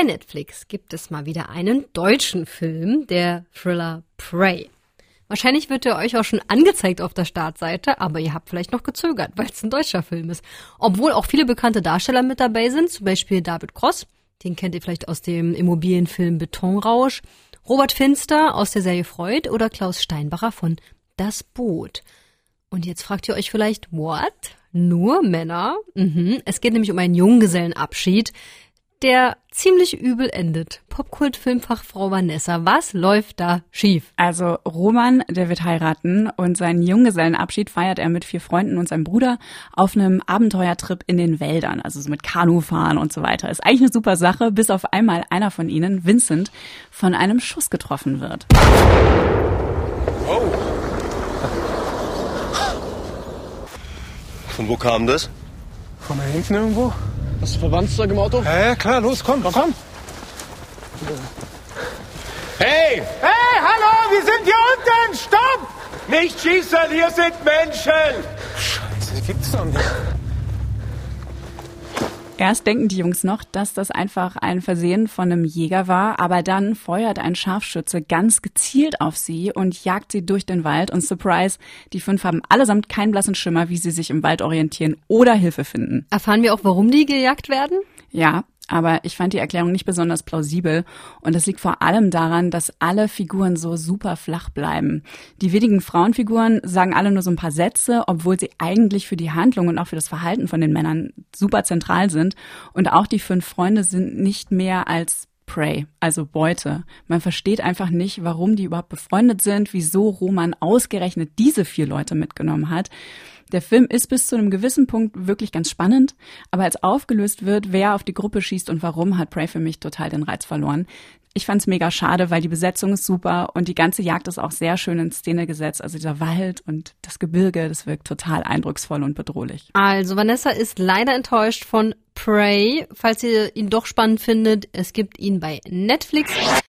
Bei Netflix gibt es mal wieder einen deutschen Film, der Thriller Prey. Wahrscheinlich wird er euch auch schon angezeigt auf der Startseite, aber ihr habt vielleicht noch gezögert, weil es ein deutscher Film ist. Obwohl auch viele bekannte Darsteller mit dabei sind, zum Beispiel David Cross, den kennt ihr vielleicht aus dem Immobilienfilm Betonrausch, Robert Finster aus der Serie Freud oder Klaus Steinbacher von Das Boot. Und jetzt fragt ihr euch vielleicht, what? Nur Männer? Mhm. Es geht nämlich um einen Junggesellenabschied, der ziemlich übel endet. Popkult-Filmfachfrau Vanessa, was läuft da schief? Also Roman, der wird heiraten und seinen Junggesellenabschied feiert er mit vier Freunden und seinem Bruder auf einem Abenteuertrip in den Wäldern, also so mit Kanufahren und so weiter. Ist eigentlich eine super Sache, bis auf einmal einer von ihnen, Vincent, von einem Schuss getroffen wird. Oh. Von wo kam das? Von da hinten irgendwo? Hast du Verwandtszeug im Auto? Ja, ja, klar, los, komm, komm. komm. Hey! Hey, hallo, wir sind hier unten! Stopp! Nicht schießen, hier sind Menschen! Scheiße, das gibt's doch nicht. Erst denken die Jungs noch, dass das einfach ein Versehen von einem Jäger war, aber dann feuert ein Scharfschütze ganz gezielt auf sie und jagt sie durch den Wald und surprise, die fünf haben allesamt keinen blassen Schimmer, wie sie sich im Wald orientieren oder Hilfe finden. Erfahren wir auch, warum die gejagt werden? Ja, aber ich fand die Erklärung nicht besonders plausibel und das liegt vor allem daran, dass alle Figuren so super flach bleiben. Die wenigen Frauenfiguren sagen alle nur so ein paar Sätze, obwohl sie eigentlich für die Handlung und auch für das Verhalten von den Männern super zentral sind und auch die fünf Freunde sind nicht mehr als Prey, also Beute. Man versteht einfach nicht, warum die überhaupt befreundet sind, wieso Roman ausgerechnet diese vier Leute mitgenommen hat. Der Film ist bis zu einem gewissen Punkt wirklich ganz spannend, aber als aufgelöst wird, wer auf die Gruppe schießt und warum, hat Prey für mich total den Reiz verloren. Ich fand's mega schade, weil die Besetzung ist super und die ganze Jagd ist auch sehr schön in Szene gesetzt. Also dieser Wald und das Gebirge, das wirkt total eindrucksvoll und bedrohlich. Also Vanessa ist leider enttäuscht von Prey. Falls ihr ihn doch spannend findet, es gibt ihn bei Netflix.